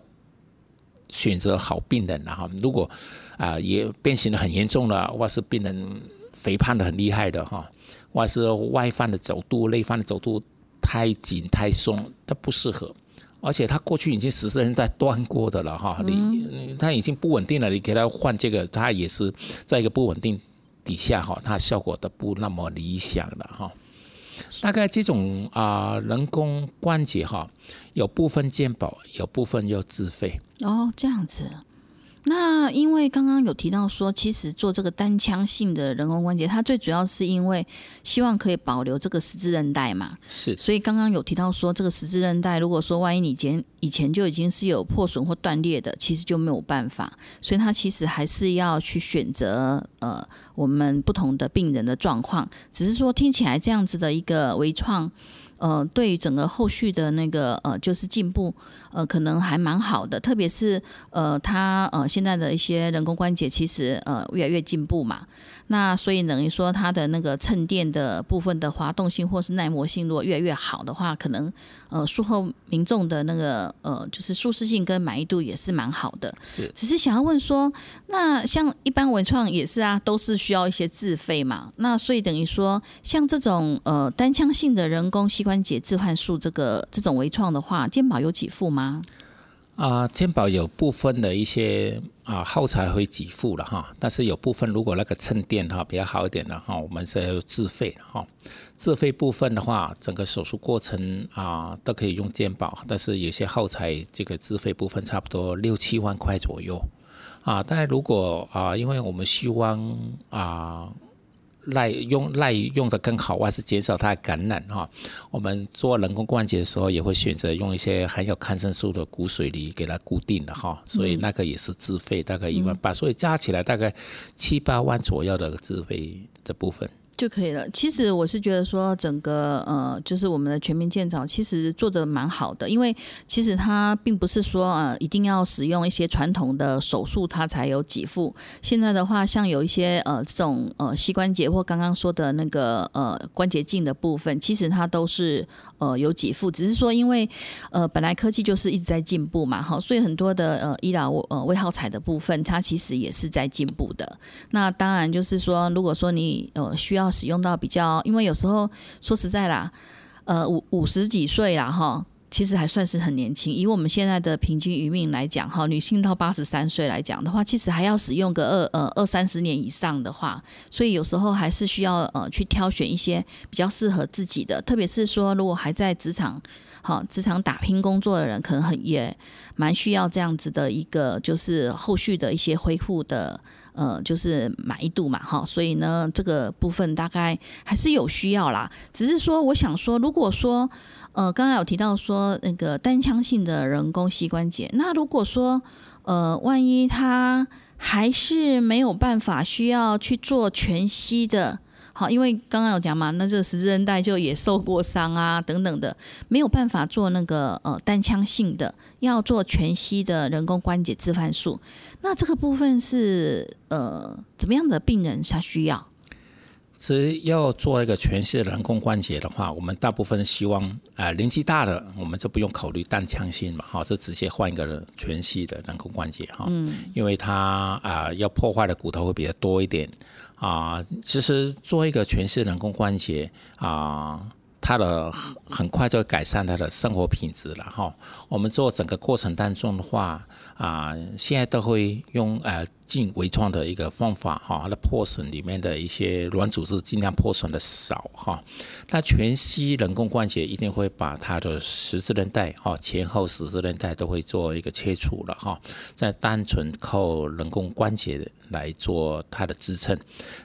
选择好病人了哈，如果啊也变形的很严重了，或是病人肥胖的很厉害的哈，或是外翻的走度、内翻的走度太紧太松，它不适合。而且他过去已经十四人在断过的了哈，你他已经不稳定了，你给他换这个，他也是在一个不稳定底下哈，它效果都不那么理想了哈。大概这种啊人工关节哈，有部分健保，有部分要自费。哦，这样子。那因为刚刚有提到说，其实做这个单腔性的人工关节，它最主要是因为希望可以保留这个十字韧带嘛。是。所以刚刚有提到说，这个十字韧带，如果说万一你前以前就已经是有破损或断裂的，其实就没有办法。所以它其实还是要去选择呃我们不同的病人的状况。只是说听起来这样子的一个微创。呃，对整个后续的那个呃，就是进步，呃，可能还蛮好的。特别是呃，他呃现在的一些人工关节，其实呃越来越进步嘛。那所以等于说，它的那个衬垫的部分的滑动性或是耐磨性，如果越来越好的话，可能呃术后民众的那个呃就是舒适性跟满意度也是蛮好的。是，只是想要问说，那像一般文创也是啊，都是需要一些自费嘛。那所以等于说，像这种呃单腔性的人工膝关节置换术这个这种微创的话，健保有给付吗？啊，健保有部分的一些啊耗材会给付了哈，但是有部分如果那个衬垫哈比较好一点的哈，我们是要自费哈。自费部分的话，整个手术过程啊都可以用健保，但是有些耗材这个自费部分差不多六七万块左右啊。但如果啊，因为我们希望啊耐用耐用的更好，还是减少它的感染哈。我们做人工关节的时候，也会选择用一些含有抗生素的骨水泥给它固定的哈，所以那个也是自费，大概一万八，所以加起来大概七八万左右的自费的部分。就可以了。其实我是觉得说，整个呃，就是我们的全民健保其实做的蛮好的，因为其实它并不是说呃一定要使用一些传统的手术它才有给付。现在的话，像有一些呃这种呃膝关节或刚刚说的那个呃关节镜的部分，其实它都是呃有给付，只是说因为呃本来科技就是一直在进步嘛，哈，所以很多的呃医疗呃微耗材的部分，它其实也是在进步的。那当然就是说，如果说你呃需要使用到比较，因为有时候说实在啦，呃，五五十几岁啦，哈，其实还算是很年轻。以我们现在的平均余命来讲，哈，女性到八十三岁来讲的话，其实还要使用个二呃二三十年以上的话，所以有时候还是需要呃去挑选一些比较适合自己的，特别是说如果还在职场，好职场打拼工作的人，可能很也蛮需要这样子的一个，就是后续的一些恢复的。呃，就是满意度嘛，哈，所以呢，这个部分大概还是有需要啦。只是说，我想说，如果说，呃，刚刚有提到说那个单腔性的人工膝关节，那如果说，呃，万一他还是没有办法需要去做全息的，好，因为刚刚有讲嘛，那这个十字韧带就也受过伤啊，等等的，没有办法做那个呃单腔性的，要做全息的人工关节置换术。那这个部分是呃怎么样的病人才需要？其实要做一个全息的人工关节的话，我们大部分希望啊年纪大的，我们就不用考虑单腔性嘛，哈，就直接换一个全息的人工关节哈，嗯，因为它啊要破坏的骨头会比较多一点啊。其实做一个全息人工关节啊。他的很快就改善他的生活品质了哈。我们做整个过程当中的话啊，现在都会用呃进微创的一个方法哈，它的破损里面的一些软组织尽量破损的少哈。那全息人工关节一定会把它的十字韧带哈前后十字韧带都会做一个切除了哈，再单纯靠人工关节来做它的支撑，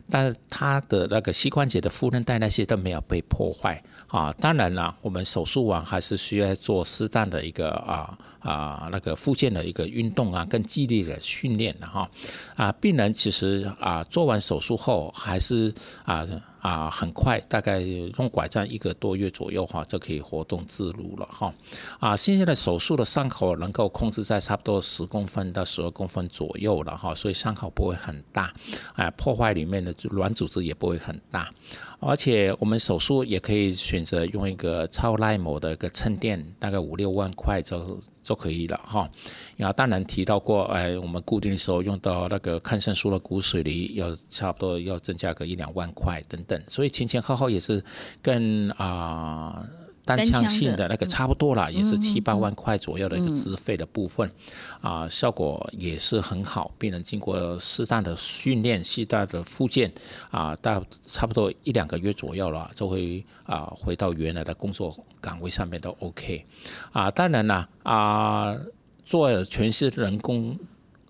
但是它的那个膝关节的副韧带那些都没有被破坏。啊，当然了，我们手术完还是需要做适当的一个啊啊那个附件的一个运动啊，更激烈的训练的哈。啊，病人其实啊做完手术后还是啊。啊，很快，大概用拐杖一个多月左右哈，就可以活动自如了哈。啊，现在的手术的伤口能够控制在差不多十公分到十二公分左右了哈，所以伤口不会很大，哎，破坏里面的软组织也不会很大。而且我们手术也可以选择用一个超耐磨的一个衬垫，大概五六万块就就可以了哈。然后当然提到过，哎，我们固定的时候用到那个抗生素的骨髓里，要差不多要增加个一两万块等等。所以前前后后也是跟啊单枪性的那个差不多了，也是七八万块左右的一个资费的部分，啊，效果也是很好。病人经过适当的训练、适当的复健，啊，到差不多一两个月左右了，就会啊回到原来的工作岗位上面都 OK。啊，当然了，啊，做全是人工。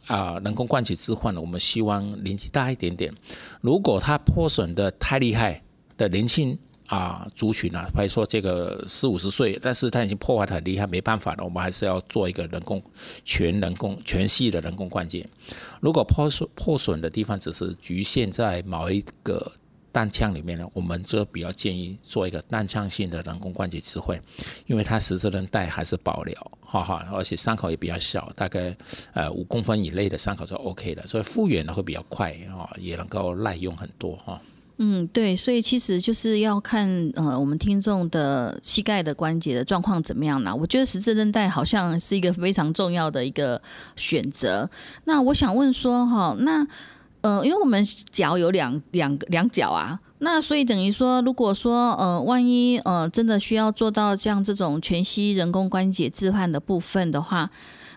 啊，人工关节置换呢，我们希望年纪大一点点。如果它破损的太厉害的年轻啊族群啊，比如说这个四五十岁，但是它已经破坏很厉害，没办法了，我们还是要做一个人工全人工全系的人工关节。如果破损破损的地方只是局限在某一个。弹腔里面呢，我们就比较建议做一个弹腔性的人工关节置换，因为它十字韧带还是保留，哈哈，而且伤口也比较小，大概呃五公分以内的伤口就 OK 的，所以复原呢会比较快啊，也能够耐用很多哈。嗯，对，所以其实就是要看呃我们听众的膝盖的关节的状况怎么样呢？我觉得十字韧带好像是一个非常重要的一个选择。那我想问说哈，那。呃，因为我们脚有两两两脚啊，那所以等于说，如果说呃，万一呃真的需要做到像这种全息人工关节置换的部分的话，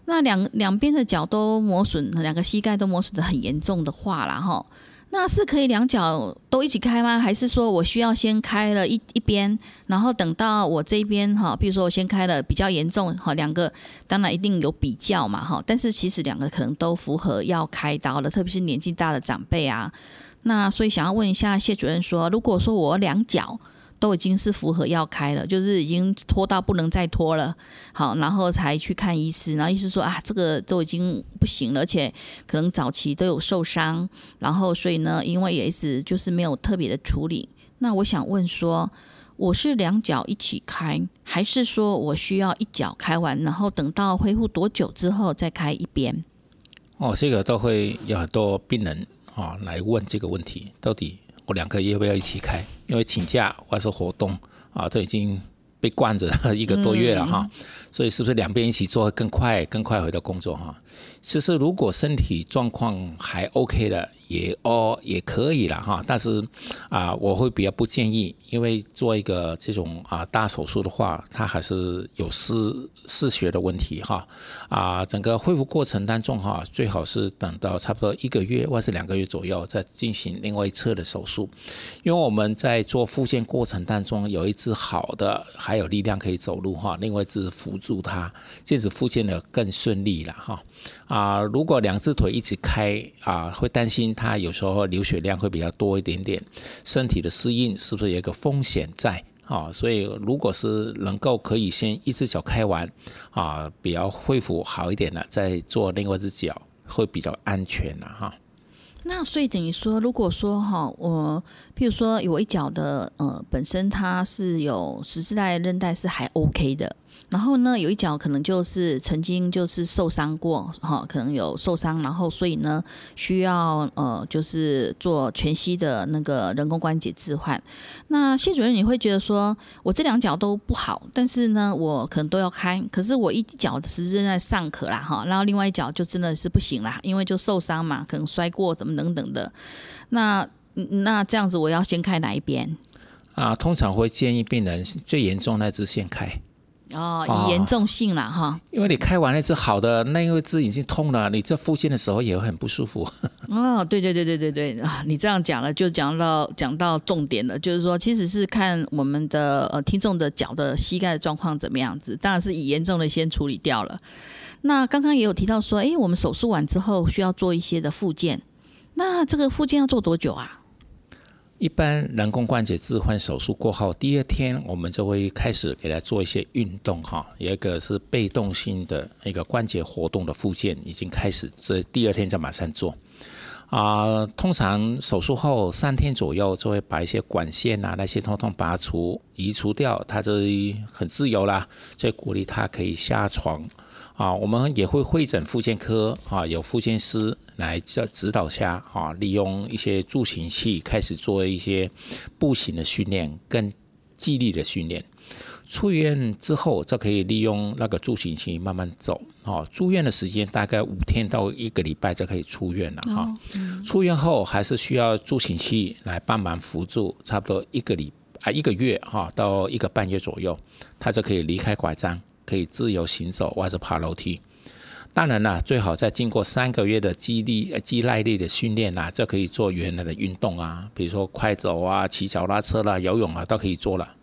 那两两边的脚都磨损，两个膝盖都磨损的很严重的话然后。那是可以两脚都一起开吗？还是说我需要先开了一一边，然后等到我这边哈，比如说我先开了比较严重哈，两个当然一定有比较嘛哈，但是其实两个可能都符合要开刀了，特别是年纪大的长辈啊。那所以想要问一下谢主任说，如果说我两脚都已经是符合要开了，就是已经拖到不能再拖了，好，然后才去看医师，然后医师说啊，这个都已经不行了，而且可能早期都有受伤，然后所以呢，因为也一直就是没有特别的处理。那我想问说，我是两脚一起开，还是说我需要一脚开完，然后等到恢复多久之后再开一边？哦，这个都会有很多病人啊来问这个问题，到底。我两个要不要一起开？因为请假或是活动啊，都已经被惯着一个多月了哈，所以是不是两边一起做更快、更快回到工作哈？其实如果身体状况还 OK 的。也哦也可以了哈，但是啊，我会比较不建议，因为做一个这种啊大手术的话，它还是有失失血的问题哈啊，整个恢复过程当中哈，最好是等到差不多一个月或是两个月左右再进行另外一侧的手术，因为我们在做复健过程当中有一只好的还有力量可以走路哈，另外一只辅助助它，这样子复健的更顺利了哈啊，如果两只腿一起开啊，会担心。它有时候流血量会比较多一点点，身体的适应是不是有一个风险在啊？所以如果是能够可以先一只脚开完啊，比较恢复好一点了，再做另外一只脚会比较安全了哈。那所以等于说，如果说哈，我譬如说有一脚的呃，本身它是有十字带韧带是还 OK 的。然后呢，有一脚可能就是曾经就是受伤过，哈，可能有受伤，然后所以呢，需要呃，就是做全息的那个人工关节置换。那谢主任，你会觉得说我这两脚都不好，但是呢，我可能都要开，可是我一脚十字在尚可啦，哈，然后另外一脚就真的是不行啦，因为就受伤嘛，可能摔过怎么等等的。那那这样子，我要先开哪一边？啊，通常会建议病人最严重那只先开。哦，以严重性了哈，因为你开完那只好的，那一只已经痛了，你这复健的时候也会很不舒服。哦，对对对对对对啊，你这样讲了，就讲到讲到重点了，就是说，其实是看我们的呃听众的脚的膝盖的状况怎么样子，当然是以严重的先处理掉了。那刚刚也有提到说，哎，我们手术完之后需要做一些的复健，那这个复健要做多久啊？一般人工关节置换手术过后，第二天我们就会开始给他做一些运动哈，有一个是被动性的一个关节活动的附件已经开始，这第二天就马上做。啊，通常手术后三天左右就会把一些管线啊那些通通拔除移除掉，他就很自由啦，所以鼓励他可以下床。啊，我们也会会诊复健科啊，有复健师来在指导下啊，利用一些助行器开始做一些步行的训练跟肌力的训练。出院之后，就可以利用那个助行器慢慢走。哦，住院的时间大概五天到一个礼拜就可以出院了哈。出院后还是需要助行器来帮忙辅助，差不多一个礼啊一个月哈到一个半月左右，他就可以离开拐杖。可以自由行走或者爬楼梯，当然了，最好在经过三个月的肌力、肌耐力的训练啦，就可以做原来的运动啊，比如说快走啊、骑脚踏车啦、游泳啊，都可以做了。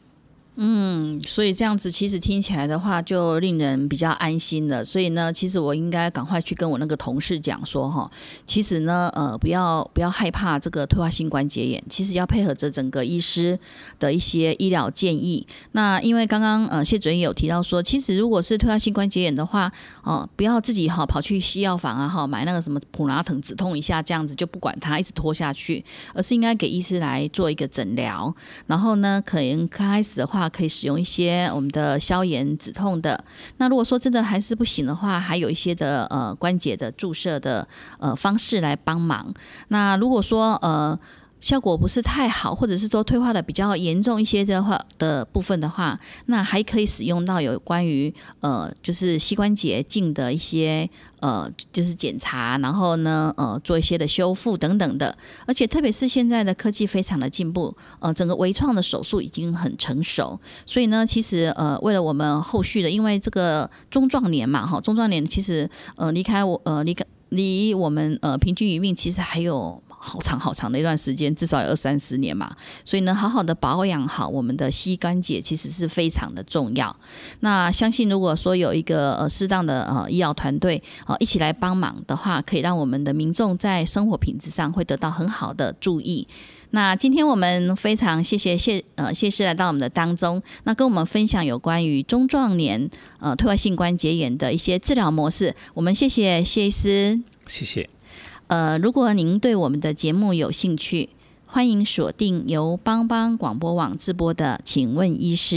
嗯，所以这样子其实听起来的话，就令人比较安心了。所以呢，其实我应该赶快去跟我那个同事讲说，哈，其实呢，呃，不要不要害怕这个退化性关节炎，其实要配合着整个医师的一些医疗建议。那因为刚刚呃谢主任有提到说，其实如果是退化性关节炎的话，哦，不要自己哈跑去西药房啊哈买那个什么普拉疼止痛一下这样子就不管它一直拖下去，而是应该给医师来做一个诊疗。然后呢，可能开始的话。可以使用一些我们的消炎止痛的。那如果说真的还是不行的话，还有一些的呃关节的注射的呃方式来帮忙。那如果说呃。效果不是太好，或者是说退化的比较严重一些的话的部分的话，那还可以使用到有关于呃，就是膝关节镜的一些呃，就是检查，然后呢呃，做一些的修复等等的。而且特别是现在的科技非常的进步，呃，整个微创的手术已经很成熟，所以呢，其实呃，为了我们后续的，因为这个中壮年嘛，哈，中壮年其实呃离开我呃离开离我们呃平均余命其实还有。好长好长的一段时间，至少有二三十年嘛。所以呢，好好的保养好我们的膝关节，其实是非常的重要。那相信如果说有一个呃适当的呃医疗团队呃一起来帮忙的话，可以让我们的民众在生活品质上会得到很好的注意。那今天我们非常谢谢谢呃谢师来到我们的当中，那跟我们分享有关于中壮年呃退化性关节炎的一些治疗模式。我们谢谢谢医师，谢谢。呃，如果您对我们的节目有兴趣，欢迎锁定由帮帮广播网直播的《请问医师》。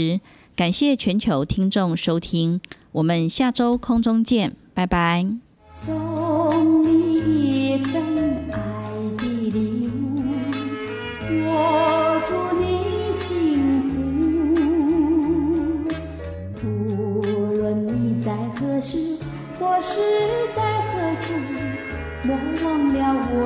感谢全球听众收听，我们下周空中见，拜拜。送你一份